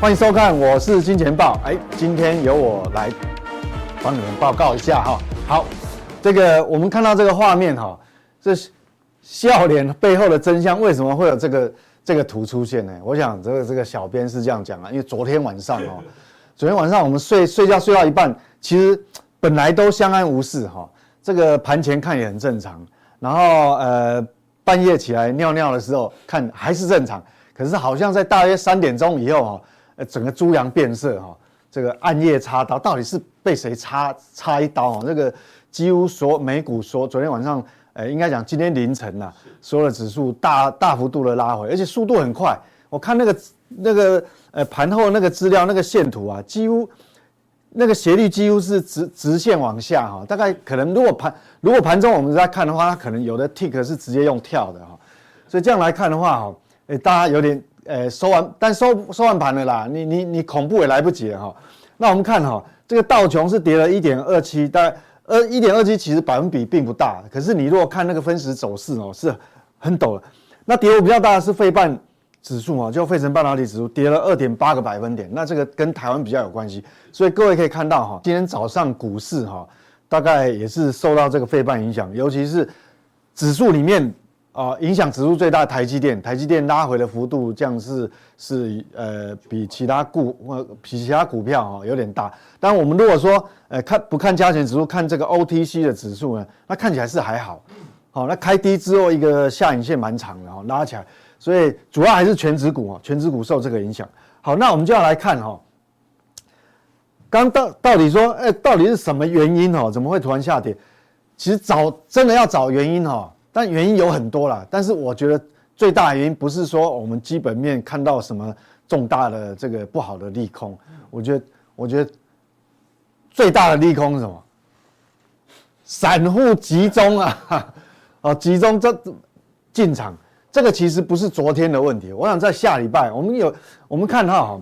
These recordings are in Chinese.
欢迎收看，我是金钱豹。哎，今天由我来帮你们报告一下哈。好，这个我们看到这个画面哈，这笑脸背后的真相，为什么会有这个这个图出现呢？我想这个这个小编是这样讲啊，因为昨天晚上哦，昨天晚上我们睡睡觉睡到一半，其实本来都相安无事哈，这个盘前看也很正常，然后呃。半夜起来尿尿的时候，看还是正常，可是好像在大约三点钟以后哈，呃，整个猪羊变色哈，这个暗夜插刀，到底是被谁插插一刀啊？那个几乎说美股说昨天晚上，呃，应该讲今天凌晨呐，所有的指数大大幅度的拉回，而且速度很快。我看那个那个呃盘后那个资料那个线图啊，几乎。那个斜率几乎是直直线往下哈，大概可能如果盘如果盘中我们在看的话，它可能有的 tick 是直接用跳的哈，所以这样来看的话哈，诶，大家有点诶收完，但收收完盘了啦，你你你恐怖也来不及了哈。那我们看哈，这个道琼是跌了一点二七，大概呃一点二七其实百分比并不大，可是你如果看那个分时走势哦，是很陡的。那跌幅比较大的是费半。指数啊，就费城半导体指数跌了二点八个百分点，那这个跟台湾比较有关系，所以各位可以看到哈，今天早上股市哈，大概也是受到这个费半影响，尤其是指数里面啊，影响指数最大的台积电，台积电拉回的幅度这样是是呃比其他股呃比其他股票哈有点大，但我们如果说呃看不看加权指数，看这个 OTC 的指数呢，那看起来是还好，好，那开低之后一个下影线蛮长的哈，拉起来。所以主要还是权值股啊，权值股受这个影响。好，那我们就要来看哈，刚到到底说，哎，到底是什么原因哦？怎么会突然下跌？其实找真的要找原因哈，但原因有很多啦。但是我觉得最大的原因不是说我们基本面看到什么重大的这个不好的利空，我觉得我觉得最大的利空是什么？散户集中啊，哦，集中这进场。这个其实不是昨天的问题，我想在下礼拜，我们有我们看到哈，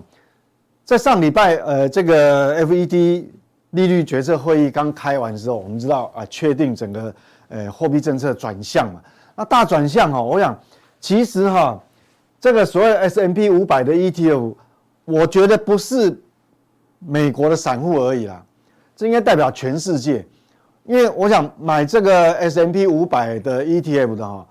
在上礼拜呃这个 FED 利率决策会议刚开完之后，我们知道啊确定整个呃货币政策转向嘛，那大转向哈，我想其实哈这个所谓 S M P 五百的 ETF，我觉得不是美国的散户而已啦，这应该代表全世界，因为我想买这个 S M P 五百的 ETF 的哈。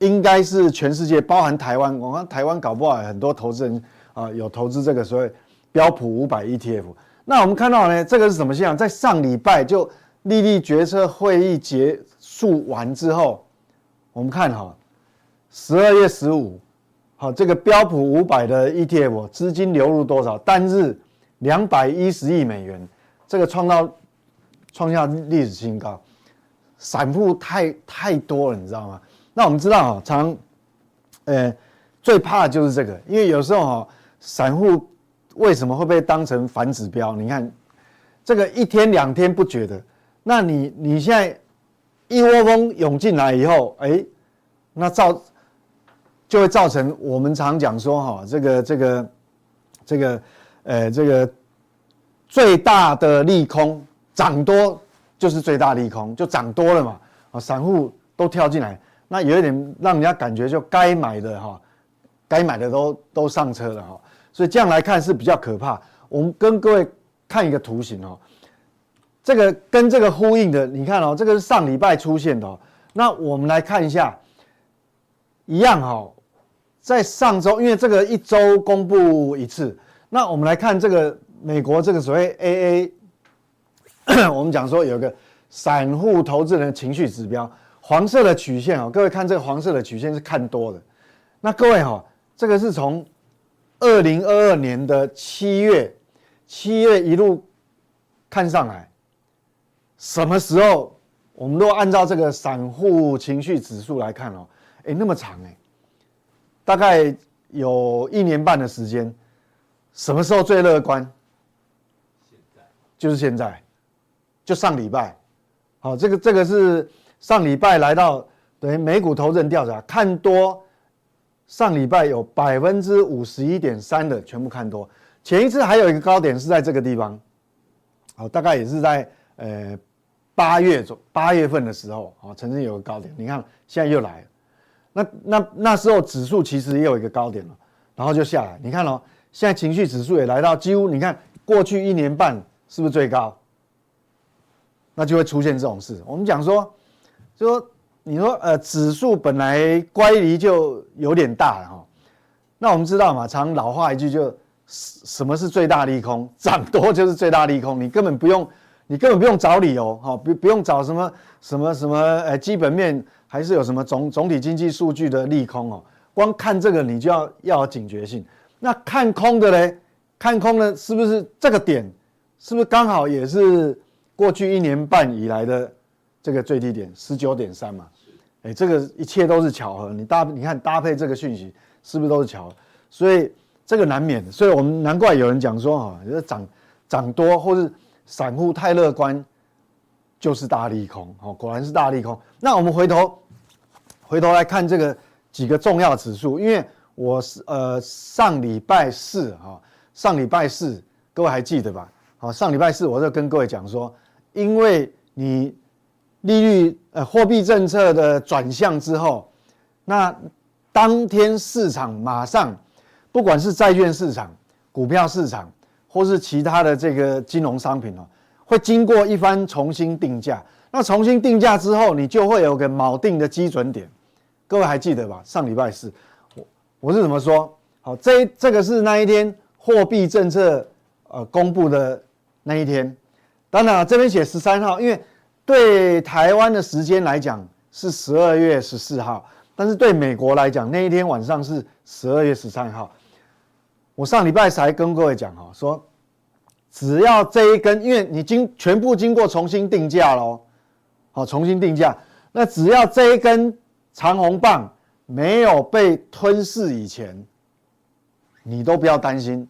应该是全世界，包含台湾。我看台湾搞不好很多投资人啊，有投资这个所谓标普五百 ETF。那我们看到呢，这个是什么现象？在上礼拜就利率决策会议结束完之后，我们看哈，十二月十五，好，这个标普五百的 ETF 资金流入多少？单日两百一十亿美元，这个创造创下历史新高。散户太太多了，你知道吗？那我们知道哈，常，呃，最怕的就是这个，因为有时候哈，散户为什么会被当成反指标？你看，这个一天两天不觉得，那你你现在一窝蜂涌进来以后，哎，那造就会造成我们常讲说哈，这个这个这个呃这个最大的利空涨多就是最大利空，就涨多了嘛，啊，散户都跳进来。那有一点让人家感觉就该买的哈，该买的都都上车了哈，所以这样来看是比较可怕。我们跟各位看一个图形哦，这个跟这个呼应的，你看哦，这个是上礼拜出现的。那我们来看一下，一样哈，在上周，因为这个一周公布一次，那我们来看这个美国这个所谓 AA，我们讲说有个散户投资人情绪指标。黄色的曲线啊，各位看这个黄色的曲线是看多的。那各位哈，这个是从二零二二年的七月，七月一路看上来，什么时候？我们都按照这个散户情绪指数来看哦，哎，那么长哎，大概有一年半的时间。什么时候最乐观？就是现在，就上礼拜。好，这个这个是。上礼拜来到等于美股投资人调查看多，上礼拜有百分之五十一点三的全部看多。前一次还有一个高点是在这个地方，好，大概也是在呃八月左八月份的时候，啊，曾经有个高点。你看现在又来了，那那那时候指数其实也有一个高点了，然后就下来。你看哦，现在情绪指数也来到几乎，你看过去一年半是不是最高？那就会出现这种事。我们讲说，就说你说呃，指数本来乖离就有点大了哈。那我们知道嘛，常老话一句就，什么是最大利空？涨多就是最大利空，你根本不用，你根本不用找理由哈，不不用找什么什么什么呃基本面，还是有什么总总体经济数据的利空哦。光看这个，你就要要有警觉性。那看空的嘞，看空的是不是这个点？是不是刚好也是过去一年半以来的这个最低点十九点三嘛？哎，这个一切都是巧合。你搭你看搭配这个讯息，是不是都是巧合？所以这个难免。所以我们难怪有人讲说哈，就是涨涨多或是散户太乐观，就是大利空。哦，果然是大利空。那我们回头回头来看这个。几个重要指数，因为我是呃上礼拜四哈，上礼拜四各位还记得吧？好，上礼拜四我就跟各位讲说，因为你利率呃货币政策的转向之后，那当天市场马上不管是债券市场、股票市场，或是其他的这个金融商品哦，会经过一番重新定价。那重新定价之后，你就会有个锚定的基准点。各位还记得吧？上礼拜四，我我是怎么说？好，这这个是那一天货币政策呃公布的那一天。当然，这边写十三号，因为对台湾的时间来讲是十二月十四号，但是对美国来讲那一天晚上是十二月十三号。我上礼拜才跟各位讲哈，说只要这一根，因为你经全部经过重新定价喽，好，重新定价，那只要这一根。长红棒没有被吞噬以前，你都不要担心，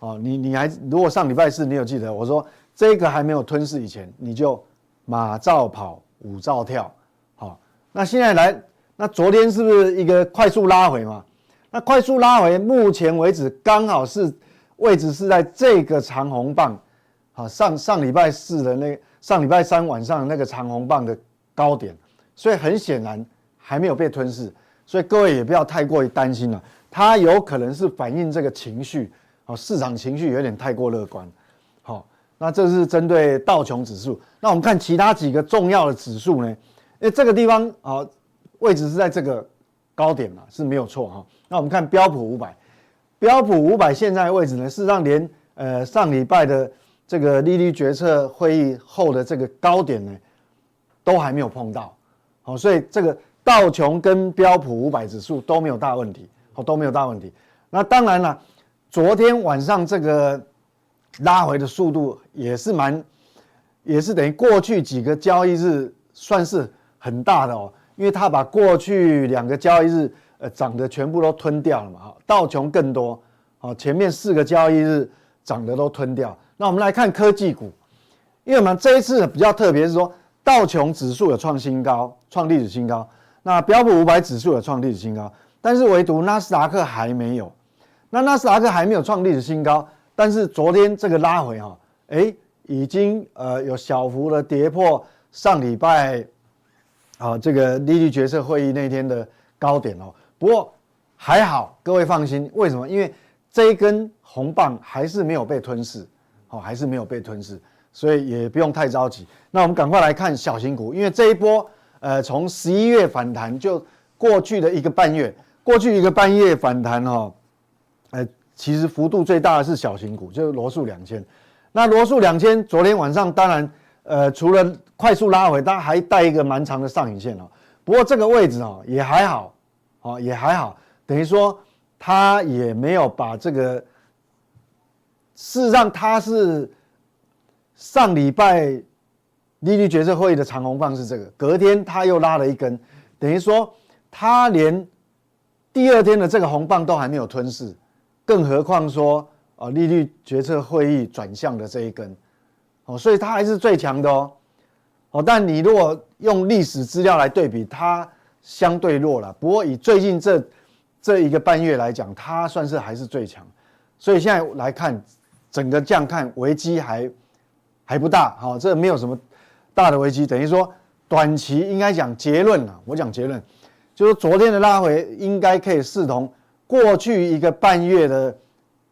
哦，你你还如果上礼拜四你有记得我说这个还没有吞噬以前，你就马照跑，舞照跳，好，那现在来，那昨天是不是一个快速拉回嘛？那快速拉回，目前为止刚好是位置是在这个长红棒，好，上上礼拜四的那上礼拜三晚上那个长红棒的高点，所以很显然。还没有被吞噬，所以各位也不要太过于担心了。它有可能是反映这个情绪，好，市场情绪有点太过乐观。好，那这是针对道琼指数。那我们看其他几个重要的指数呢？因为这个地方啊，位置是在这个高点嘛，是没有错哈。那我们看标普五百，标普五百现在位置呢，事实上连呃上礼拜的这个利率决策会议后的这个高点呢，都还没有碰到。好，所以这个。道琼跟标普五百指数都没有大问题，哦，都没有大问题。那当然了，昨天晚上这个拉回的速度也是蛮，也是等于过去几个交易日算是很大的哦，因为它把过去两个交易日呃涨的全部都吞掉了嘛，哈，道琼更多，哦，前面四个交易日涨的都吞掉。那我们来看科技股，因为我们这一次比较特别是说，道琼指数有创新高，创历史新高。那标普五百指数有创历史新高，但是唯独纳斯达克还没有。那纳斯达克还没有创历史新高，但是昨天这个拉回哈，哎，已经呃有小幅的跌破上礼拜啊这个利率决策会议那天的高点哦。不过还好，各位放心，为什么？因为这一根红棒还是没有被吞噬，哦，还是没有被吞噬，所以也不用太着急。那我们赶快来看小型股，因为这一波。呃，从十一月反弹就过去的一个半月，过去一个半月反弹哈，呃，其实幅度最大的是小型股，就是罗素两千。那罗素两千昨天晚上当然，呃，除了快速拉回，它还带一个蛮长的上影线哦。不过这个位置哦也还好，哦也还好，等于说他也没有把这个，事实上他是上礼拜。利率决策会议的长红棒是这个，隔天他又拉了一根，等于说他连第二天的这个红棒都还没有吞噬，更何况说啊利率决策会议转向的这一根，哦，所以它还是最强的哦，哦，但你如果用历史资料来对比，它相对弱了。不过以最近这这一个半月来讲，它算是还是最强，所以现在来看整个这样看危机还还不大，好，这没有什么。大的危机等于说，短期应该讲结论了。我讲结论，就是昨天的拉回应该可以视同过去一个半月的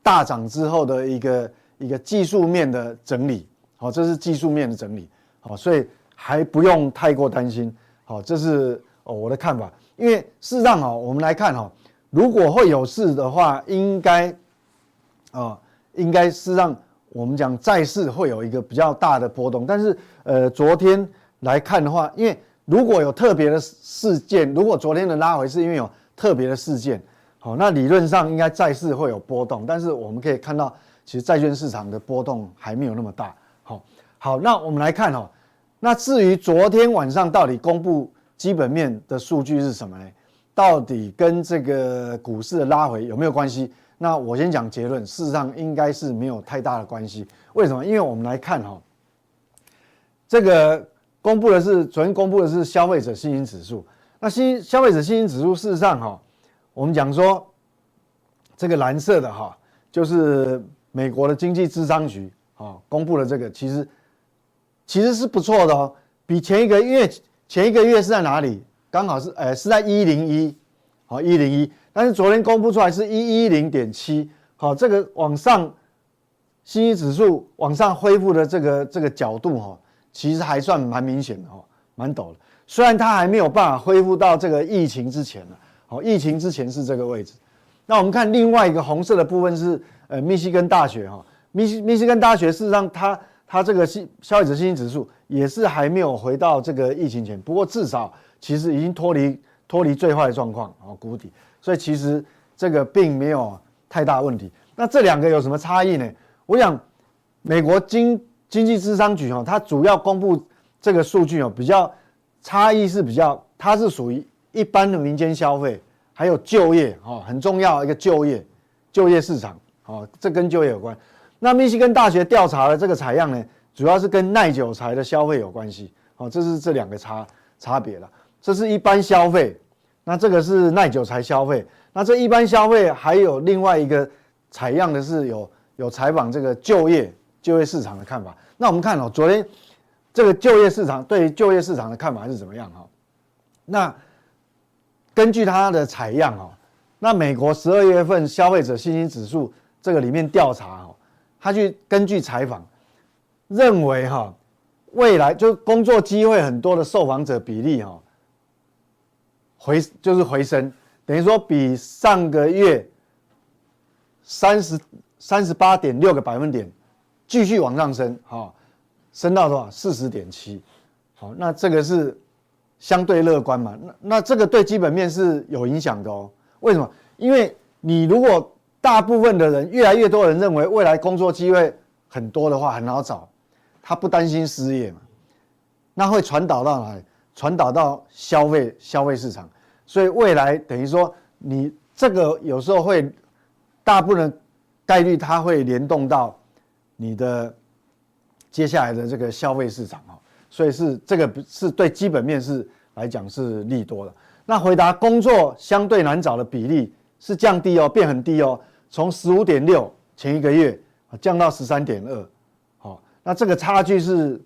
大涨之后的一个一个技术面的整理，好，这是技术面的整理，好，所以还不用太过担心，好，这是哦我的看法，因为事实上哦，我们来看哈，如果会有事的话，应该啊，应该是让我们讲债市会有一个比较大的波动，但是呃，昨天来看的话，因为如果有特别的事件，如果昨天的拉回是因为有特别的事件。好，那理论上应该债市会有波动，但是我们可以看到，其实债券市场的波动还没有那么大。好，好，那我们来看哈，那至于昨天晚上到底公布基本面的数据是什么呢？到底跟这个股市的拉回有没有关系？那我先讲结论，事实上应该是没有太大的关系。为什么？因为我们来看哈，这个公布的是昨天公布的是消费者信心指数，那新消费者信心指数事实上哈。我们讲说，这个蓝色的哈，就是美国的经济智商局啊公布的这个，其实其实是不错的哦，比前一个月前一个月是在哪里？刚好是呃是在一零一，好一零一，但是昨天公布出来是一一零点七，好这个往上信心指数往上恢复的这个这个角度哈，其实还算蛮明显的哈，蛮陡的，虽然它还没有办法恢复到这个疫情之前了。好，疫情之前是这个位置。那我们看另外一个红色的部分是呃密西根大学哈，密西密西根大学事实上它它这个新消费者信心指数也是还没有回到这个疫情前，不过至少其实已经脱离脱离最坏的状况啊谷底，所以其实这个并没有太大问题。那这两个有什么差异呢？我想美国经经济咨商局哈，它主要公布这个数据哦，比较差异是比较它是属于。一般的民间消费，还有就业，哈，很重要一个就业，就业市场，哦，这跟就业有关。那密西根大学调查的这个采样呢，主要是跟耐久材的消费有关系，哦，这是这两个差差别了。这是一般消费，那这个是耐久材消费。那这一般消费还有另外一个采样的是有有采访这个就业就业市场的看法。那我们看哦，昨天这个就业市场对于就业市场的看法是怎么样？哈，那。根据他的采样哦，那美国十二月份消费者信心指数这个里面调查哦，他去根据采访，认为哈未来就工作机会很多的受访者比例哈回就是回升，等于说比上个月三十三十八点六个百分点继续往上升哈，升到多少四十点七，好，那这个是。相对乐观嘛，那那这个对基本面是有影响的哦。为什么？因为你如果大部分的人，越来越多人认为未来工作机会很多的话，很好找，他不担心失业嘛，那会传导到哪里？传导到消费消费市场，所以未来等于说你这个有时候会大部分概率它会联动到你的接下来的这个消费市场啊。所以是这个是对基本面是来讲是利多的。那回答工作相对难找的比例是降低哦，变很低哦，从十五点六前一个月降到十三点二，那这个差距是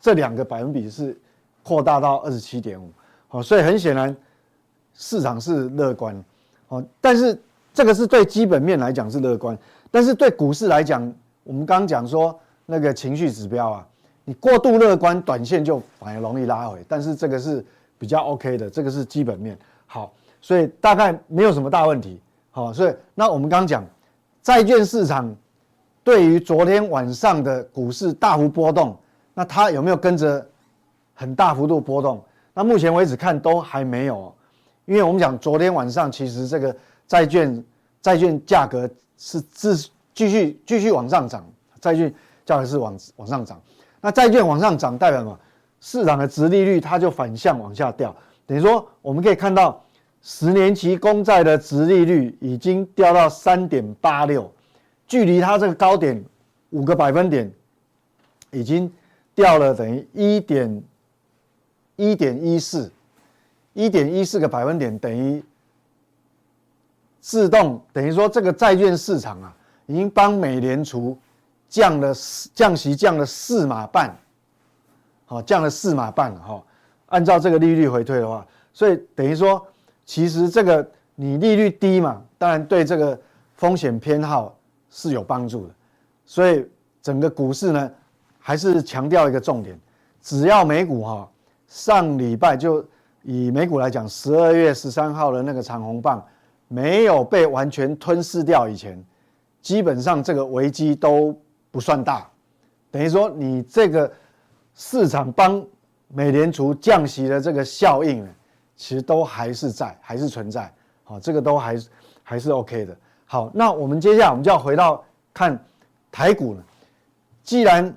这两个百分比是扩大到二十七点五，好，所以很显然市场是乐观，哦，但是这个是对基本面来讲是乐观，但是对股市来讲，我们刚刚讲说那个情绪指标啊。你过度乐观，短线就反而容易拉回，但是这个是比较 OK 的，这个是基本面好，所以大概没有什么大问题。好，所以那我们刚刚讲债券市场对于昨天晚上的股市大幅波动，那它有没有跟着很大幅度波动？那目前为止看都还没有，因为我们讲昨天晚上其实这个债券债券价格是自继续继续往上涨，债券价格是往往上涨。那债券往上涨代表什么？市场的殖利率它就反向往下掉，等于说我们可以看到十年期公债的殖利率已经掉到三点八六，距离它这个高点五个百分点已经掉了等于一点一点一四，一点一四个百分点等于自动等于说这个债券市场啊已经帮美联储。降了降息降了四码半，好降了四码半哈。按照这个利率回退的话，所以等于说，其实这个你利率低嘛，当然对这个风险偏好是有帮助的。所以整个股市呢，还是强调一个重点，只要美股哈，上礼拜就以美股来讲，十二月十三号的那个长红棒没有被完全吞噬掉以前，基本上这个危机都不算大，等于说你这个市场帮美联储降息的这个效应呢，其实都还是在，还是存在，好，这个都还还是 OK 的。好，那我们接下来我们就要回到看台股了，既然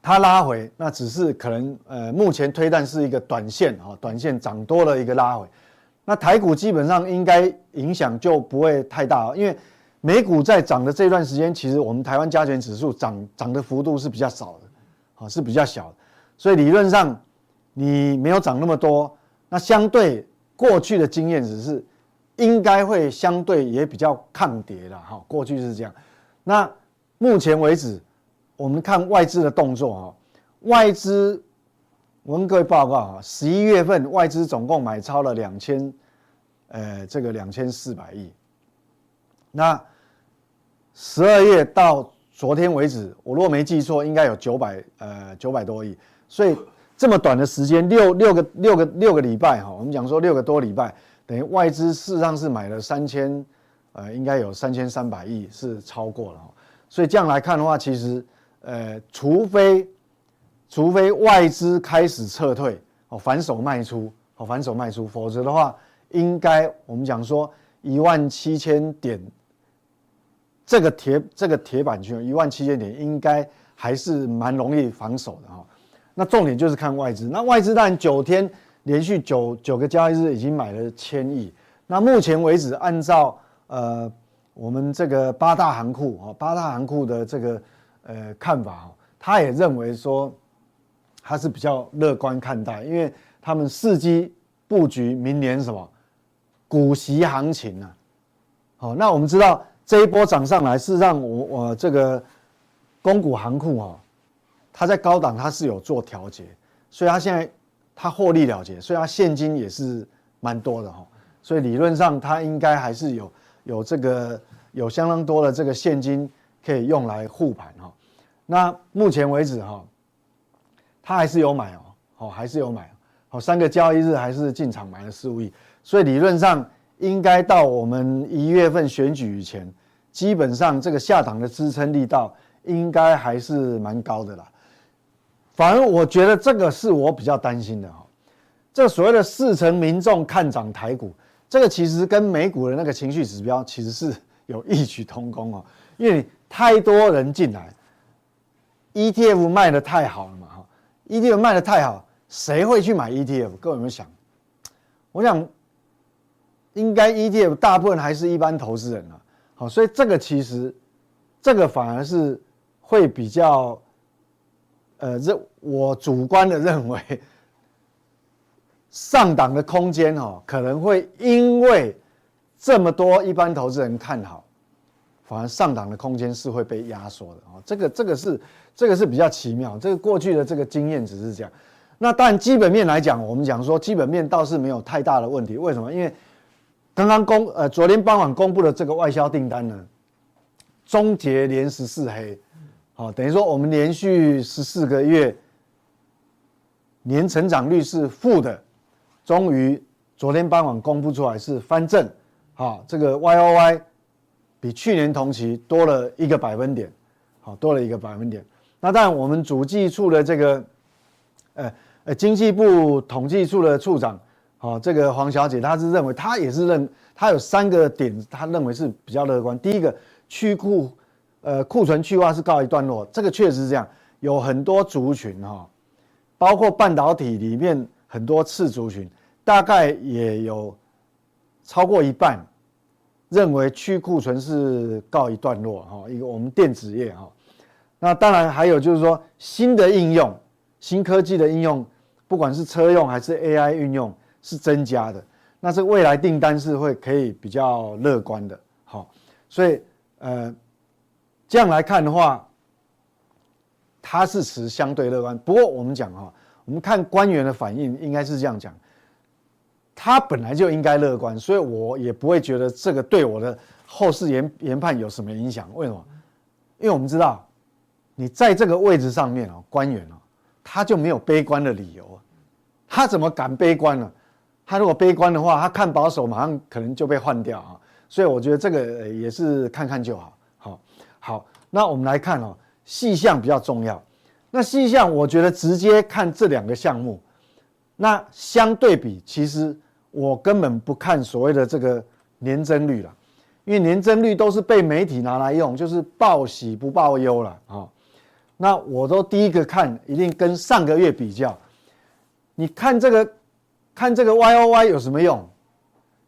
它拉回，那只是可能呃，目前推断是一个短线哈，短线涨多了一个拉回，那台股基本上应该影响就不会太大，因为美股在涨的这段时间，其实我们台湾加权指数涨涨的幅度是比较少的，好，是比较小的，所以理论上你没有涨那么多，那相对过去的经验只是应该会相对也比较抗跌的哈，过去是这样，那目前为止。我们看外资的动作哈，外资我跟各位报告哈，十一月份外资总共买超了两千，呃，这个两千四百亿。那十二月到昨天为止，我如果没记错，应该有九百呃九百多亿。所以这么短的时间，六六个六个六个礼拜哈，我们讲说六个多礼拜，等于外资事实上是买了三千，呃，应该有三千三百亿是超过了。所以这样来看的话，其实。呃，除非除非外资开始撤退哦，反手卖出哦，反手卖出，否则的话，应该我们讲说一万七千点这个铁这个铁板区，一万七千点应该还是蛮容易防守的哈。那重点就是看外资，那外资当然九天连续九九个交易日已经买了千亿，那目前为止按照呃我们这个八大行库啊，八大行库的这个。呃，看法哦，他也认为说，他是比较乐观看待，因为他们伺机布局明年什么股息行情呢？好，那我们知道这一波涨上来，是让我我这个公股行库哈，它在高档它是有做调节，所以它现在它获利了结，所以它现金也是蛮多的哈，所以理论上它应该还是有有这个有相当多的这个现金。可以用来护盘哈，那目前为止哈，他还是有买哦，好还是有买，好三个交易日还是进场买了十五亿，所以理论上应该到我们一月份选举以前，基本上这个下档的支撑力道应该还是蛮高的啦。反而我觉得这个是我比较担心的哈，这所谓的四成民众看涨台股，这个其实跟美股的那个情绪指标其实是有异曲同工哦，因为。太多人进来，ETF 卖得太好了嘛？哈，ETF 卖得太好，谁会去买 ETF？各位有没有想？我想，应该 ETF 大部分还是一般投资人啊。好，所以这个其实，这个反而是会比较，呃，这我主观的认为，上档的空间哈，可能会因为这么多一般投资人看好。反而上档的空间是会被压缩的啊，这个这个是这个是比较奇妙，这个过去的这个经验只是这样。那但基本面来讲，我们讲说基本面倒是没有太大的问题。为什么？因为刚刚公呃昨天傍晚公布的这个外销订单呢，终结连十四黑，好，等于说我们连续十四个月年成长率是负的，终于昨天傍晚公布出来是翻正，好，这个 Y O Y。比去年同期多了一个百分点，好，多了一个百分点。那当然，我们主计处的这个，呃呃，经济部统计处的处长，好，这个黄小姐，她是认为，她也是认，她有三个点，她认为是比较乐观。第一个，去库，呃，库存去化是告一段落，这个确实是这样，有很多族群哈，包括半导体里面很多次族群，大概也有超过一半。认为去库存是告一段落哈，一个我们电子业哈，那当然还有就是说新的应用、新科技的应用，不管是车用还是 AI 运用是增加的，那这未来订单是会可以比较乐观的，好，所以呃这样来看的话，他是持相对乐观。不过我们讲哈，我们看官员的反应应该是这样讲。他本来就应该乐观，所以我也不会觉得这个对我的后市研研判有什么影响？为什么？因为我们知道，你在这个位置上面哦，官员哦，他就没有悲观的理由，他怎么敢悲观呢？他如果悲观的话，他看保守，马上可能就被换掉啊。所以我觉得这个也是看看就好。好，那我们来看哦，细项比较重要。那细项，我觉得直接看这两个项目，那相对比，其实我根本不看所谓的这个年增率了，因为年增率都是被媒体拿来用，就是报喜不报忧了啊。那我都第一个看，一定跟上个月比较。你看这个，看这个 Y O Y 有什么用？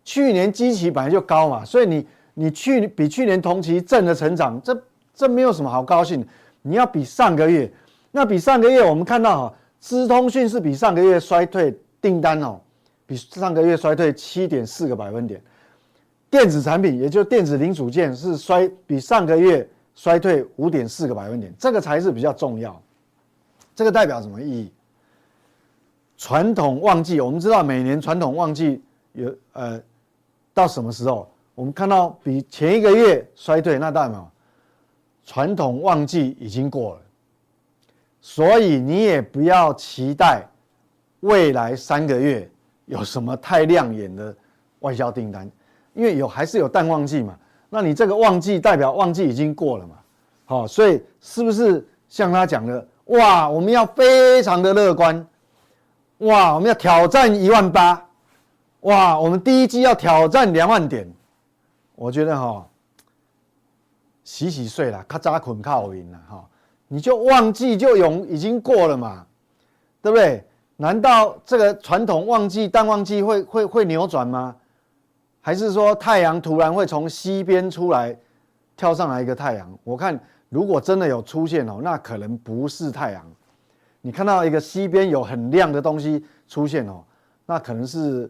去年基期本来就高嘛，所以你你去比去年同期正的成长，这这没有什么好高兴。你要比上个月。那比上个月我们看到哈，资通讯是比上个月衰退订单哦，比上个月衰退七点四个百分点。电子产品，也就电子零组件是衰比上个月衰退五点四个百分点，这个才是比较重要。这个代表什么意义？传统旺季，我们知道每年传统旺季有呃到什么时候？我们看到比前一个月衰退，那代表传统旺季已经过了。所以你也不要期待未来三个月有什么太亮眼的外销订单，因为有还是有淡旺季嘛。那你这个旺季代表旺季已经过了嘛？好，所以是不是像他讲的，哇，我们要非常的乐观，哇，我们要挑战一万八，哇，我们第一季要挑战两万点。我觉得哈，洗洗睡了，咔嚓捆靠赢了哈。你就旺季就永已经过了嘛，对不对？难道这个传统旺季淡旺季会会会扭转吗？还是说太阳突然会从西边出来跳上来一个太阳？我看如果真的有出现哦，那可能不是太阳。你看到一个西边有很亮的东西出现哦，那可能是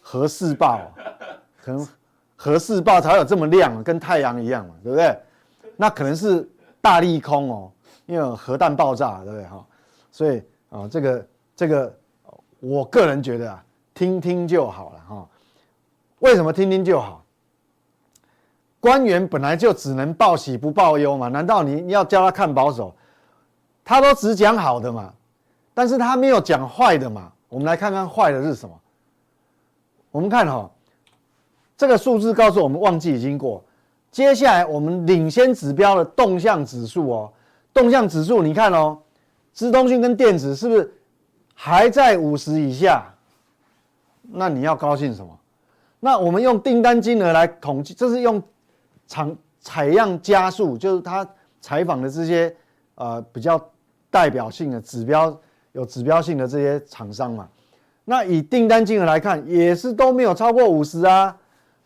核试爆，可能核试爆才有这么亮，跟太阳一样嘛，对不对？那可能是。大利空哦，因为核弹爆炸，对不对哈？所以啊，这个这个，我个人觉得啊，听听就好了哈。为什么听听就好？官员本来就只能报喜不报忧嘛，难道你你要叫他看保守？他都只讲好的嘛，但是他没有讲坏的嘛。我们来看看坏的是什么？我们看哈，这个数字告诉我们旺季已经过。接下来我们领先指标的动向指数哦，动向指数你看哦，资通讯跟电子是不是还在五十以下？那你要高兴什么？那我们用订单金额来统计，这是用采采样加数，就是他采访的这些呃比较代表性的指标有指标性的这些厂商嘛。那以订单金额来看，也是都没有超过五十啊。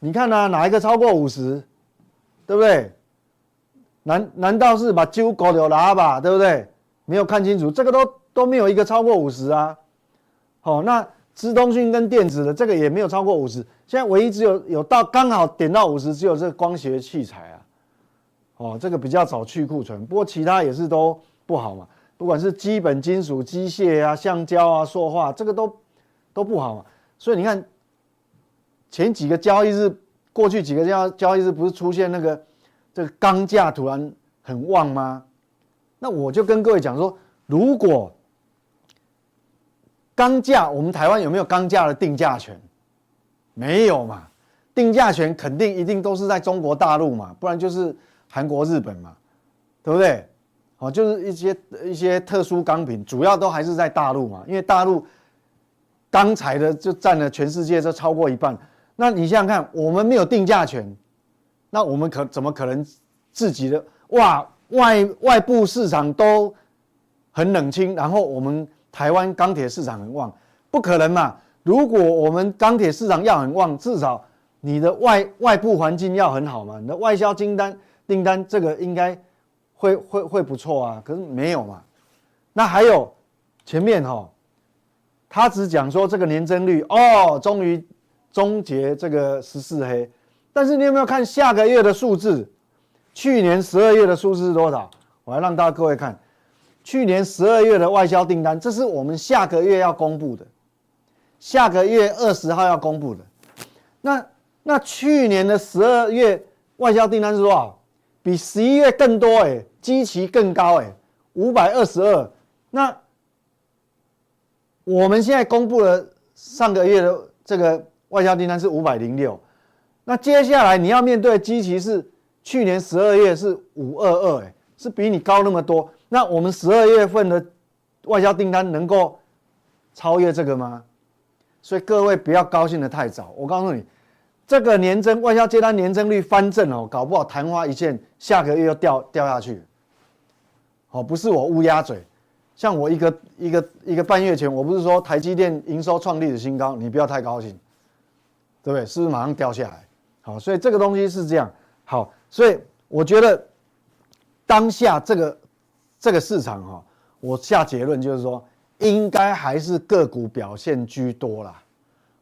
你看呢、哪一个超过五十？对不对？难难道是把揪狗流喇叭？对不对？没有看清楚，这个都都没有一个超过五十啊。好，那资通讯跟电子的这个也没有超过五十。现在唯一只有有到刚好点到五十，只有这个光学器材啊。哦，这个比较早去库存，不过其他也是都不好嘛。不管是基本金属、机械啊、橡胶啊、塑化，这个都都不好嘛。所以你看前几个交易日。过去几个交交易日不是出现那个这个钢价突然很旺吗？那我就跟各位讲说，如果钢价，我们台湾有没有钢价的定价权？没有嘛，定价权肯定一定都是在中国大陆嘛，不然就是韩国、日本嘛，对不对？哦，就是一些一些特殊钢品，主要都还是在大陆嘛，因为大陆钢材的就占了全世界这超过一半。那你想想看，我们没有定价权，那我们可怎么可能自己的哇外外部市场都很冷清，然后我们台湾钢铁市场很旺，不可能嘛？如果我们钢铁市场要很旺，至少你的外外部环境要很好嘛，你的外销订单订单这个应该会会会不错啊，可是没有嘛？那还有前面哈、他只讲说这个年增率哦，终于。终结这个十四黑，但是你有没有看下个月的数字？去年十二月的数字是多少？我来让大家各位看，去年十二月的外销订单，这是我们下个月要公布的，下个月二十号要公布的。那那去年的十二月外销订单是多少？比十一月更多哎，基期更高哎，五百二十二。那我们现在公布了上个月的这个外销订单是五百零六。那接下来你要面对的基期是去年十二月是五二二哎，是比你高那么多。那我们十二月份的外销订单能够超越这个吗？所以各位不要高兴得太早。我告诉你。这个年增外销接单年增率翻正哦，搞不好昙花一现，下个月又掉掉下去。哦，不是我乌鸦嘴，像我一个一个一个半月前，我不是说台积电营收创历史新高，你不要太高兴，对不对？是不是马上掉下来？好，所以这个东西是这样。好，所以我觉得当下这个这个市场哈，我下结论就是说，应该还是个股表现居多啦。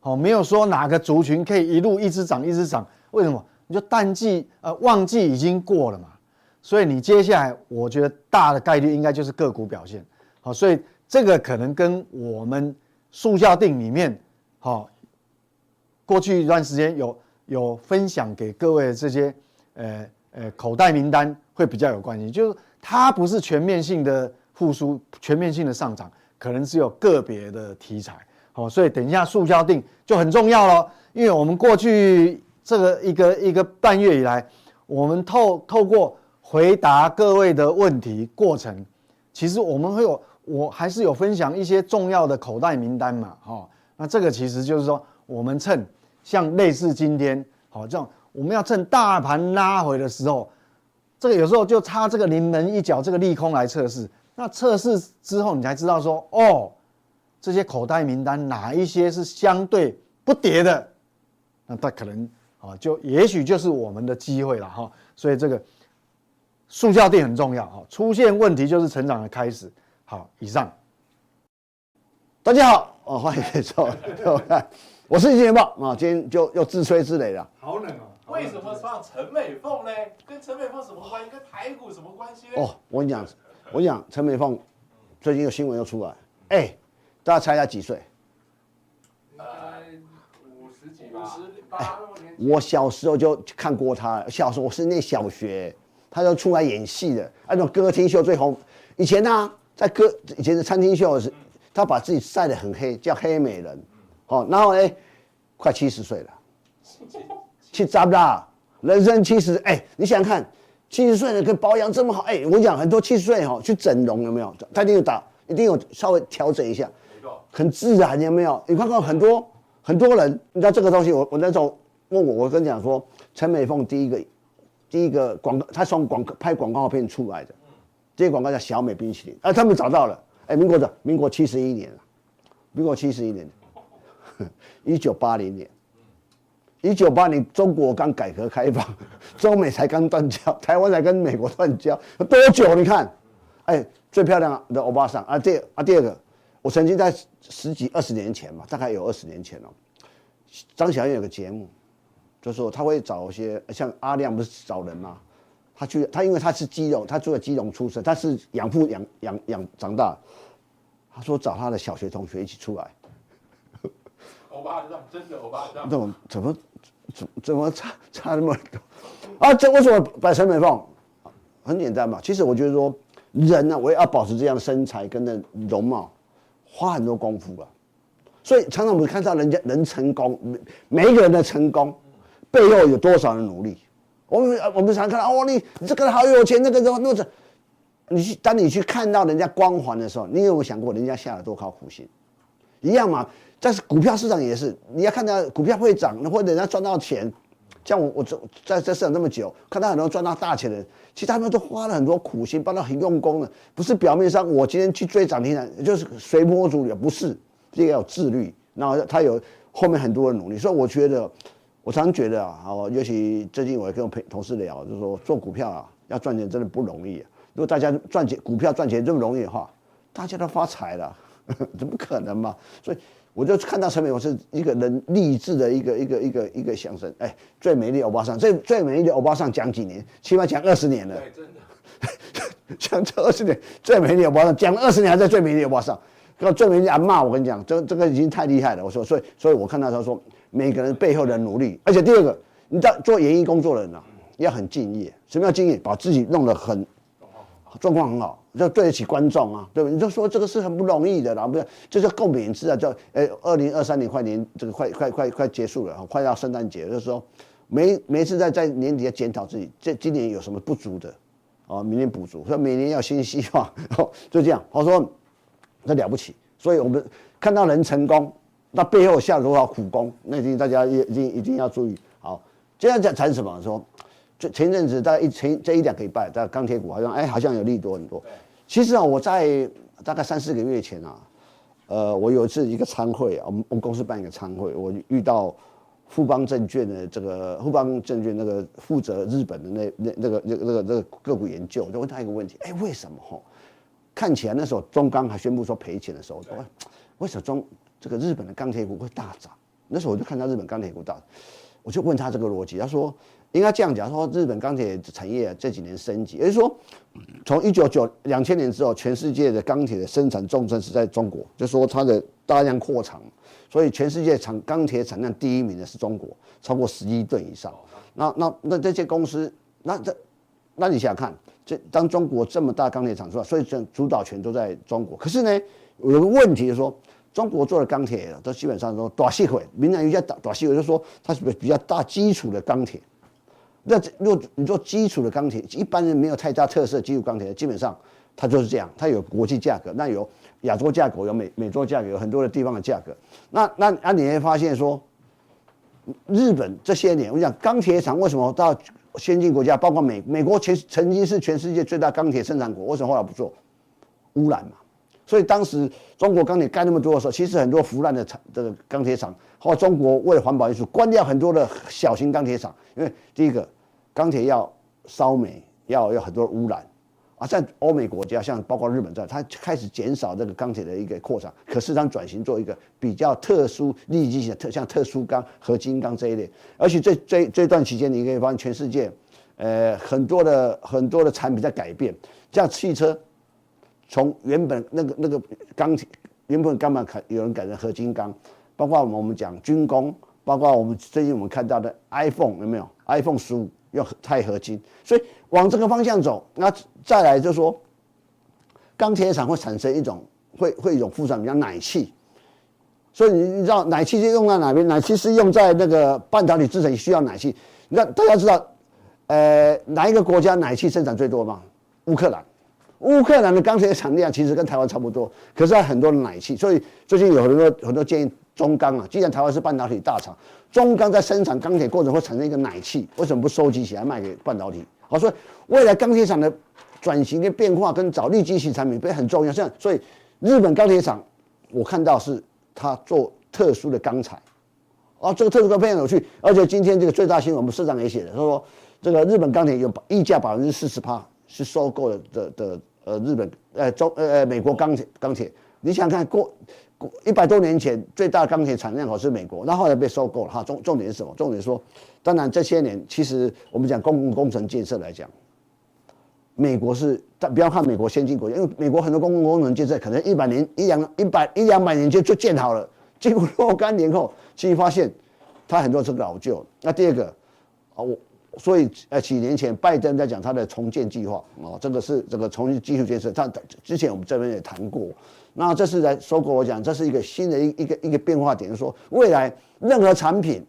哦，没有说哪个族群可以一路一直涨一直涨，为什么？你就淡季呃旺季已经过了嘛，所以你接下来我觉得大的概率应该就是个股表现。好，所以这个可能跟我们速效定里面，好，过去一段时间有有分享给各位的这些呃呃口袋名单会比较有关系，就是它不是全面性的复苏，全面性的上涨，可能只有个别的题材。哦，所以等一下速效定就很重要了，因为我们过去这个一个一个半月以来，我们透透过回答各位的问题过程，其实我们会有，我还是有分享一些重要的口袋名单嘛，哈，那这个其实就是说，我们趁像类似今天，好，这样我们要趁大盘拉回的时候，这个有时候就差这个临门一脚，这个利空来测试，那测试之后你才知道说，哦。这些口袋名单哪一些是相对不跌的？那它可能啊，就也许就是我们的机会了哈。所以这个速效定很重要哈。出现问题就是成长的开始。好，以上。大家好，哦，欢迎来坐。我是金钱豹啊，今天就又自吹自擂了。好冷哦。为什么放陈美凤呢？跟陈美凤什么关系？跟台股什么关系呢？哦，我跟你讲，我跟你讲，陈美凤最近有新闻又出来，哎。大家猜他几岁？呃，五十几吧。五十八。我小时候就看过他，小时候我是念小学，他就出来演戏的，那种歌厅秀最红。以前呢，在歌以前的餐厅秀是，他把自己晒得很黑，叫黑美人。哦，然后呢，快七十岁了，去扎不扎？人生七十，哎，你想想看，七十岁了可以保养这么好，哎，我讲，很多七十岁哈去整容有没有？他一定有打，一定有稍微调整一下。很自然，有没有？你看看很多很多人，你知道这个东西我，我我那时候问我，我跟你讲说，陈美凤第一个第一个广告，他从广告拍广告片出来的，这个广告叫小美冰淇淋，啊，他们找到了，哎，民国的民国七十一年，民国七十一年，一九八零年，一九八零中国刚改革开放，中美才刚断交，台湾才跟美国断交，多久？你看，哎，最漂亮的欧巴桑啊，第啊第二个。我曾经在十几二十年前嘛，大概有二十年前了。张小燕有个节目，就说他会找些像阿亮不是找人吗？他去他因为他是基隆，他住在基隆出生，他是养父养养养长大。他说找他的小学同学一起出来。欧巴桑，真的欧巴桑。怎么怎么怎怎么差差那么多？啊，这为什么摆陈美凤？很简单嘛，其实我觉得说人呢、我也要保持这样的身材跟那容貌。花很多功夫了，所以常常我们看到人家人成功，每一个人的成功背后有多少人努力？我们我们常看到哦，你你这个人好有钱，那个人那个，你去当你去看到人家光环的时候，你有没有想过人家下了多少苦心？一样嘛，但是股票市场也是，你要看到股票会涨，或者人家赚到钱。像我，我在在市场这么久，看到很多赚到大钱的人，其实他们都花了很多苦心，帮他很用功的，不是表面上我今天去追涨停板，就是随波逐流，不是，这个要自律，然后他有后面很多的努力，所以我觉得，我常常觉得啊，尤其最近我也跟我朋同事聊，就是说做股票啊，要赚钱真的不容易。如果大家赚钱，股票赚钱这么容易的话，大家都发财了，怎么可能嘛？所以。我就看到陈美我是一个人励志的一个一个一个一个相声。哎，最美丽欧巴桑，最最美丽的欧巴桑讲几年？起码讲二十年了。对，真的。讲这二十年，最美丽欧巴桑讲了二十年还在最美丽欧巴桑。最美丽阿骂，我跟你讲，这这个已经太厉害了。我说，所以所以我看到他说，每个人背后的努力。而且第二个，你知道做演艺工作的人啊，要很敬业。什么叫敬业？把自己弄得很状况很好，就对得起观众啊，对不对？你就说这个是很不容易的啦，不是？这叫共勉之啊，叫诶，二零二三年快年这个快快快快结束了，快到圣诞节，就是说每每次在在年底要检讨自己，这今年有什么不足的。啊，明年补足，所以每年要新希望，就这样。我说，那了不起，所以我们看到人成功，那背后下了多少苦功，那一定大家一定一定要注意。好，接下来谈什么？说，就前阵子大概一前这一两个礼拜，在钢铁股好像哎好像有利多很多。其实啊，我在大概三四个月前啊，呃，我有一次一个参会啊，我们我们公司办一个参会，我遇到。富邦证券的这个富邦证券那个负责日本的那那那个那个那个那个个股研究，我就问他一个问题：哎，为什么哈？看起来那时候中钢还宣布说赔钱的时候，我为什么中这个日本的钢铁股会大涨？那时候我就看到日本钢铁股大，我就问他这个逻辑，他说应该这样讲，说日本钢铁产业这几年升级，也就是说从一九九两千年之后，全世界的钢铁的生产重镇是在中国，就说它的大量扩厂。所以全世界产钢铁产量第一名的是中国，超过十亿吨以上。那那那这些公司，那这那你想想看，这当中国这么大钢铁厂出来，所以这主导权都在中国。可是呢，有个问题就是说，中国做的钢铁都基本上都大矽惠，闽南语叫大大矽惠，就是说它是比较大基础的钢铁。那如果你做基础的钢铁，一般人没有太大特色，基础钢铁基本上它就是这样，它有国际价格，那有。亚洲价格有美美洲价格，有很多的地方的价格。那那那你会发现说，日本这些年，我讲钢铁厂为什么到先进国家，包括美美国前曾经是全世界最大钢铁生产国，为什么后来不做？污染嘛。所以当时中国钢铁盖那么多的时候，其实很多腐烂的厂这个钢铁厂，后来中国为了环保因素关掉很多的小型钢铁厂，因为第一个钢铁要烧煤，要有很多污染。啊，在欧美国家，像包括日本在，它开始减少这个钢铁的一个扩张，可是它转型做一个比较特殊利基型的特，像特殊钢、合金钢这一类。而且这这这段期间，你可以发现全世界，呃，很多的很多的产品在改变，像汽车，从原本那个那个钢铁，原本钢板改有人改成合金钢，包括我们我们讲军工，包括我们最近我们看到的 iPhone 有没有？iPhone 十五。要钛合金，所以往这个方向走，那再来就说，钢铁厂会产生一种会会一种副产品叫氖气，所以你知道氖气是用在哪边？氖气是用在那个半导体制成需要氖气。你看大家知道，呃，哪一个国家氖气生产最多吗？乌克兰。乌克兰的钢铁产量其实跟台湾差不多，可是它很多的氖气，所以最近有很多很多建议中钢啊，既然台湾是半导体大厂。中钢在生产钢铁过程会产生一个奶气，为什么不收集起来卖给半导体？好，所以未来钢铁厂的转型的变化跟找利基型产品会很重要。像所以日本钢铁厂，我看到是它做特殊的钢材，啊，这个特殊钢非常有趣。而且今天这个最大新闻，我们社长也写了，他说这个日本钢铁有溢价百分之四十趴是收购的的呃日本呃中呃美国钢铁钢铁，你想看过过？一百多年前最大钢铁产量好是美国，那后来被收购了哈。重重点是什么？重点说，当然这些年其实我们讲公共工程建设来讲，美国是但不要看美国先进国家，因为美国很多公共工程建设可能一百年一两一百一两百年就就建好了，经过若干年后，其实发现它很多是老旧。那第二个啊，我所以呃几年前拜登在讲他的重建计划啊，这个是这个重新基础建设，他之前我们这边也谈过。那这是在收购，我讲这是一个新的一一个一个变化点，就是说未来任何产品，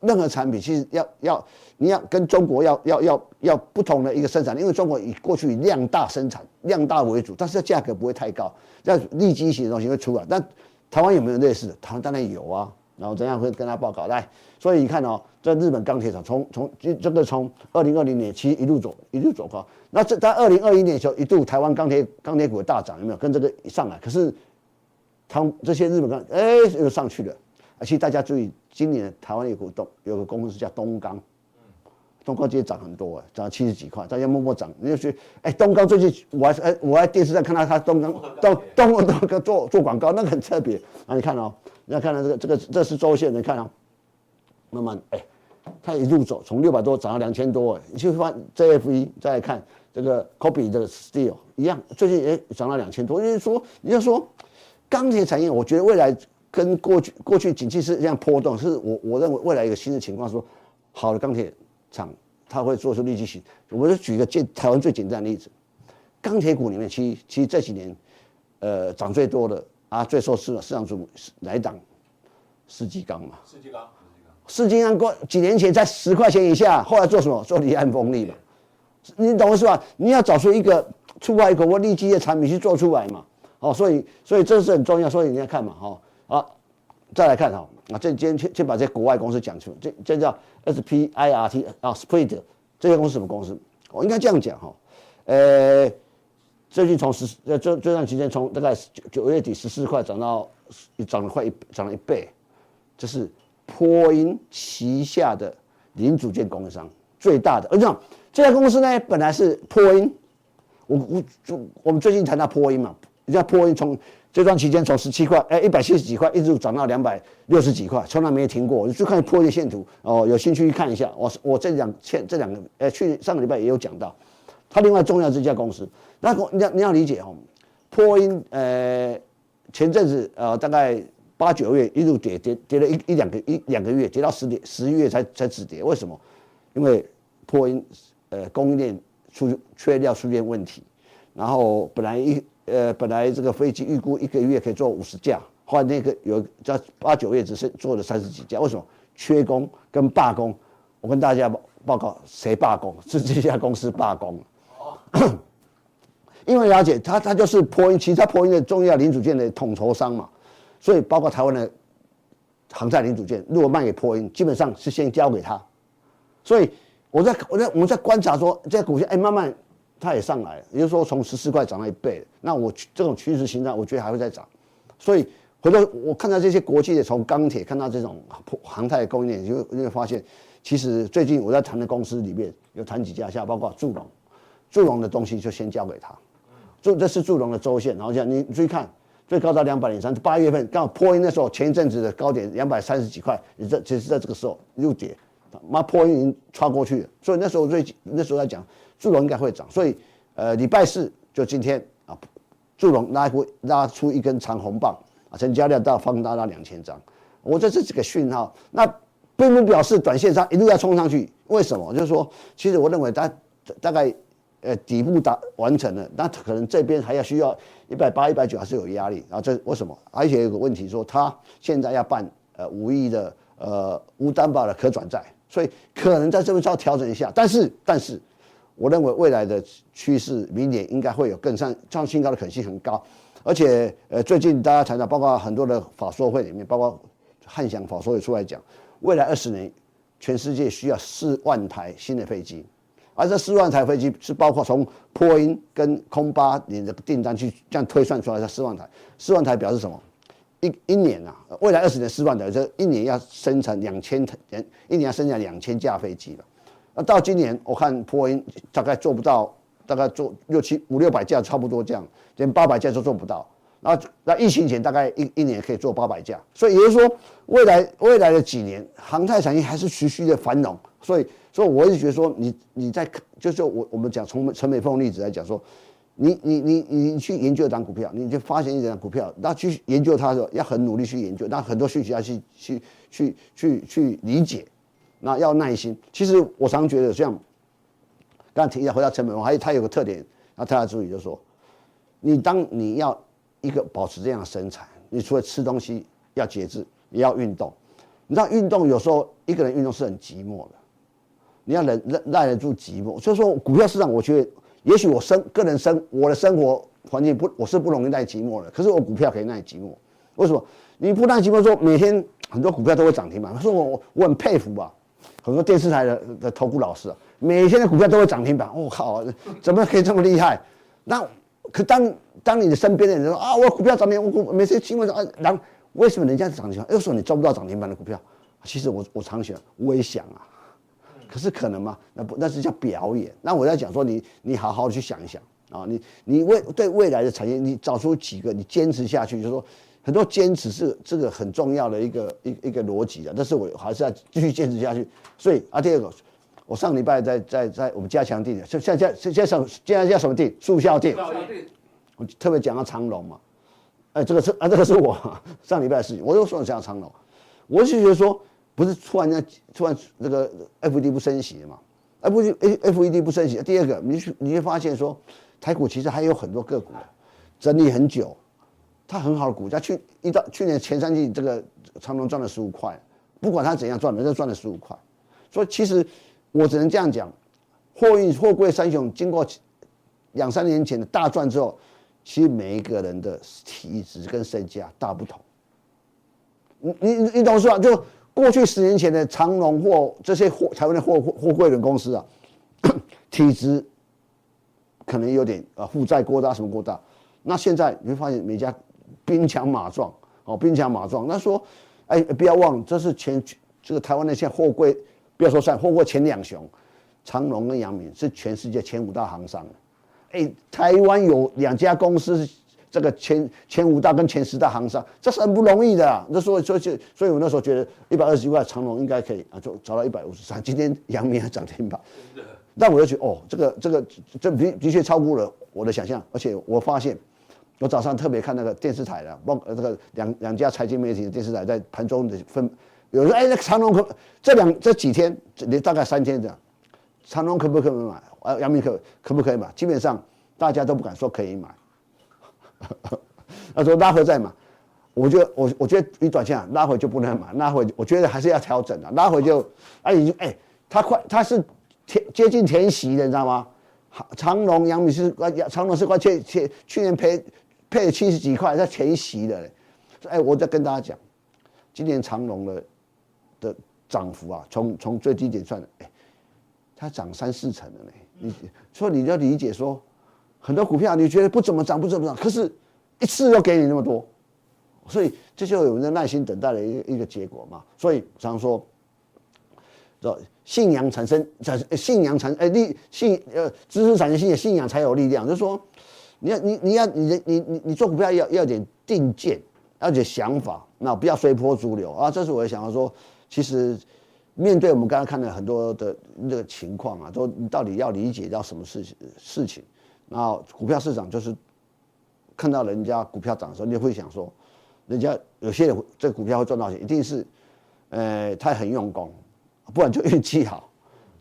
任何产品其实要要你要跟中国要要要要不同的一个生产，因为中国以过去以量大生产，量大为主，但是价格不会太高，这样利基型的东西会出来。但台湾有没有类似的？台湾当然有啊。然后怎样会跟他报告来？所以你看哦，在日本钢铁厂从从这个从二零二零年其实一路走一路走高。那这在二零二一年的时候一度台湾钢铁钢铁股的大涨有没有？跟这个上来，可是他们这些日本钢哎又上去了。而且大家注意，今年台湾有股东有个公司叫东钢，东钢今天涨很多哎，涨了七十几块，大家默默涨。你就去哎，东钢最近我还哎我在电视上看到他东钢东东东个做做广告，那个很特别。啊，你看哦。你要看到这个，这个这是周线，你看哦，慢慢哎，它一路走，从六百多涨到两千多，你去翻 JFE 再来看这个 Kobe 的 Steel 一样，最近也涨到两千多。就是说，你要说钢铁产业，我觉得未来跟过去过去景气是这样波动，是我我认为未来一个新的情况，说好的钢铁厂它会做出立即性。我就举一个简台湾最简单的例子，钢铁股里面，其实其实这几年，呃，涨最多的啊，最受市市场注目哪一档？世纪钢嘛。世纪钢。世纪钢过几年前在十块钱以下，后来做什么？做离岸风力嘛。你懂我是吧？你要找出一个出外国或利基的产品去做出来嘛。哦，所以所以这是很重要，所以你要看嘛，哈、哦，啊，再来看哈，啊，这今天先先把这些国外公司讲出，这这叫 S P I R T 啊，Spirit 这些公司什么公司？我应该这样讲哈，呃，最近从十呃这这段期间从大概九九月底十四块涨到涨了快一涨了一倍，这是波音旗下的零组件供应商最大的，而且这家公司呢本来是波音，我我就我们最近谈到波音嘛。人家波音从这段期间从十七块，哎，一百七十几块，一直涨到两百六十几块，从来没有停过。你去看波音的线图哦，有兴趣去看一下。我我这两前这两个，哎，去上个礼拜也有讲到。它另外重要这家公司，那你要你要理解哦，波音呃前阵子呃大概八九月一路跌跌跌了一一两个一两个月，跌到十点十一月才才止跌。为什么？因为波音呃供应链出缺料出现问题，然后本来一。呃，本来这个飞机预估一个月可以做五十架，后来那个有在八九月只是做了三十几架，为什么？缺工跟罢工。我跟大家报报告，谁罢工？是这家公司罢工。因为了解他，他就是波音，其他波音的重要零组件的统筹商嘛，所以包括台湾的航太零组件，如果卖给波音，基本上是先交给他。所以我在我在我们在观察说，这股价哎慢慢。它也上来了，也就是说从十四块涨了一倍。那我这种趋势形态，我觉得还会再涨。所以回头我看到这些国际的，从钢铁看到这种航太供应链，就你会发现，其实最近我在谈的公司里面有谈几家，像包括祝融，祝融的东西就先交给他。祝这是祝融的周线，然后像你注意看，最高到两百零三，八月份刚好破音那时候前一阵子的高点两百三十几块，你这其实在这个时候又跌，妈破音已经穿过去了。所以那时候最那时候在讲。祝融应该会涨，所以，呃，礼拜四就今天啊，祝融拉出拉出一根长红棒啊，成交量到放大到两千张，我这是几个讯号，那并不表示短线上一路要冲上去，为什么？就是说，其实我认为大大概呃底部达完成了，那可能这边还要需要一百八、一百九还是有压力啊，这为什么？而且有个问题说，它现在要办呃五亿的呃无担保的可转债，所以可能在这边稍调整一下，但是但是。我认为未来的趋势，明年应该会有更上创新高的可能性很高，而且呃，最近大家谈到，包括很多的法说会里面，包括汉翔法说也出来讲，未来二十年，全世界需要四万台新的飞机，而这四万台飞机是包括从波音跟空巴你的订单去这样推算出来的四万台，四万台表示什么？一一年啊，未来二十年四万台，这一年要生产两千台，一年要生产两千架飞机了。那到今年，我看波音大概做不到，大概做六七五六百架，差不多这样，连八百架都做不到。那那疫情前大概一一年可以做八百架，所以也就是说，未来未来的几年，航太产业还是持续的繁荣。所以，所以我一直觉得说，你你在就是我我们讲从陈美凤例子来讲说，你你你你去研究一张股票，你就发现一张股票，那去研究它的时候要很努力去研究，那很多讯息要去去去去去理解。那要耐心。其实我常觉得，像刚才提一下回到成本，还有它有个特点，那大家注意，就说，你当你要一个保持这样的身材，你除了吃东西要节制，也要运动。你知道运动有时候一个人运动是很寂寞的，你要忍忍耐得住寂寞。所以说，股票市场，我觉得也许我生个人生我的生活环境不，我是不容易耐寂寞的。可是我股票可以耐寂寞，为什么？你不耐寂寞，说每天很多股票都会涨停板，他说我我很佩服吧。很多电视台的的投顾老师啊，每天的股票都会涨停板，我、靠，怎么可以这么厉害？那可当当你的身边的人说啊，我股票涨停，我股每次新闻说啊，然后为什么人家涨停板，又说你抓不到涨停板的股票？其实我我常想，我也想啊，可是可能吗？那不那是叫表演。那我在讲说你，你好好去想一想啊，你你未对未来的产业，你找出几个，你坚持下去，就是说。很多坚持是这个很重要的一个一一个逻辑的，但是我还是要继续坚持下去。所以啊，第二个，我上礼拜在在在我们加强錠的，现在现在什现在什么錠？速效錠。我特别讲到长隆嘛，哎，这个是啊，这个是我上礼拜的事情，我又说了这样长隆，我就觉得说，不是突然间突然这个 FED 不升息嘛，哎不 FED 不升息，第二个你去你会发现说，台股其实还有很多个股整理很久，它很好的股价，去一到去年前三季这个长隆赚了十五块，不管它怎样赚的，就赚了十五块，所以其实我只能这样讲，货运货柜三雄经过两三年前的大赚之后。其实每一个人的体质跟身价大不同，你你你懂是吧？就过去十年前的长荣或这些货台湾的货货货柜轮公司啊，体质可能有点啊负债过大什么过大，那现在你会发现每家兵强马壮哦，兵强马壮。那说哎不要忘了，这是前这个台湾的现货柜，不要说算货柜前两雄，长荣跟阳明是全世界前五大行商。哎，台湾有两家公司，这个前前五大跟前十大行商，这是很不容易的啊。那所以所以所以，我那时候觉得一百二十一块长隆应该可以啊，就找到一百五十三。今天阳明还涨停板，但我就觉得哦，这个这个这的的确超过了我的想象。而且我发现，我早上特别看那个电视台的，包括这个两两家财经媒体的电视台在盘中的分，有人说哎，那个长隆可这两这几天，你大概三天这样，长隆可不可以买？啊，阳明可可不可以买？基本上大家都不敢说可以买。他说拉回再买，我就我我觉得你短线拉回就不能买，拉回我觉得还是要调整的。拉回就啊已经哎，他快他是填接近填息的，你知道吗？长荣、阳明是快长隆是快去去去年赔赔了七十几块，在填息的。哎，我再跟大家讲，今年长隆的的涨幅啊，从从最低点算，哎。它涨三四成了呢，你所以你要理解说，很多股票你觉得不怎么涨不怎么涨，可是一次又给你那么多，所以这就有人耐心等待的一个一个结果嘛。所以常说，信仰产生产信仰产哎力信呃知识产生信仰，信仰才有力量。就是说，你要你你要你你你你做股票要要点定见，要点想法，那不要随波逐流啊。这是我想要说，其实。面对我们刚刚看的很多的这个情况啊，说你到底要理解到什么事情事情，然后股票市场就是看到人家股票涨的时候，你会想说，人家有些人这股票会赚到钱，一定是，呃，他很用功，不然就运气好，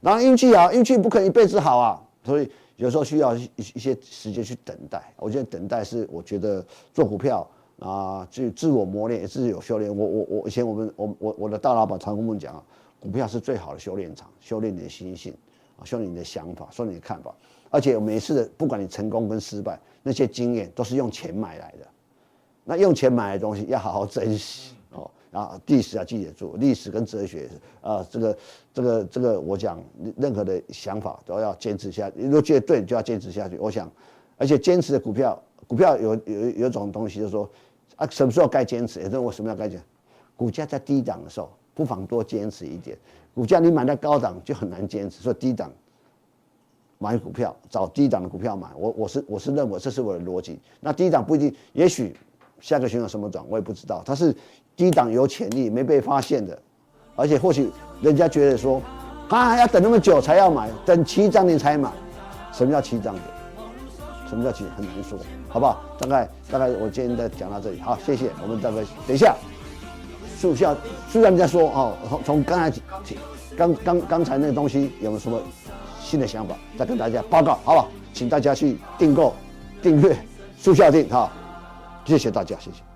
然后运气好，运气不可能一辈子好啊，所以有时候需要一一些时间去等待。我觉得等待是我觉得做股票啊，去自我磨练，也是有修炼。我我我以前我们我我我的大老板常跟我们讲。股票是最好的修炼场，修炼你的心性啊，修炼你的想法，修炼你的看法。而且每次的，不管你成功跟失败，那些经验都是用钱买来的。那用钱买的东西要好好珍惜哦。然后历史要记得住，历史跟哲学啊，这个这个这个，我讲任何的想法都要坚持下去。如果觉得对，就要坚持下去。我想，而且坚持的股票，股票有有有种东西，就是说啊，什么时候该坚持？也就是我什么要该讲？股价在低档的时候。不妨多坚持一点，股价你买在高档就很难坚持，所以低档买股票，找低档的股票买。我我是我是认为这是我的逻辑。那低档不一定，也许下个循环什么转我也不知道。它是低档有潜力没被发现的，而且或许人家觉得说，啊要等那么久才要买，等七涨你才买。什么叫七涨点？什么叫七？很难说，好不好？大概大概我今天再讲到这里，好，谢谢。我们大概等一下。就像虽然在说哦，从从刚才刚刚刚才那个东西有没有什么新的想法，再跟大家报告，好不好？请大家去订购、订阅速效订哈，谢谢大家，谢谢。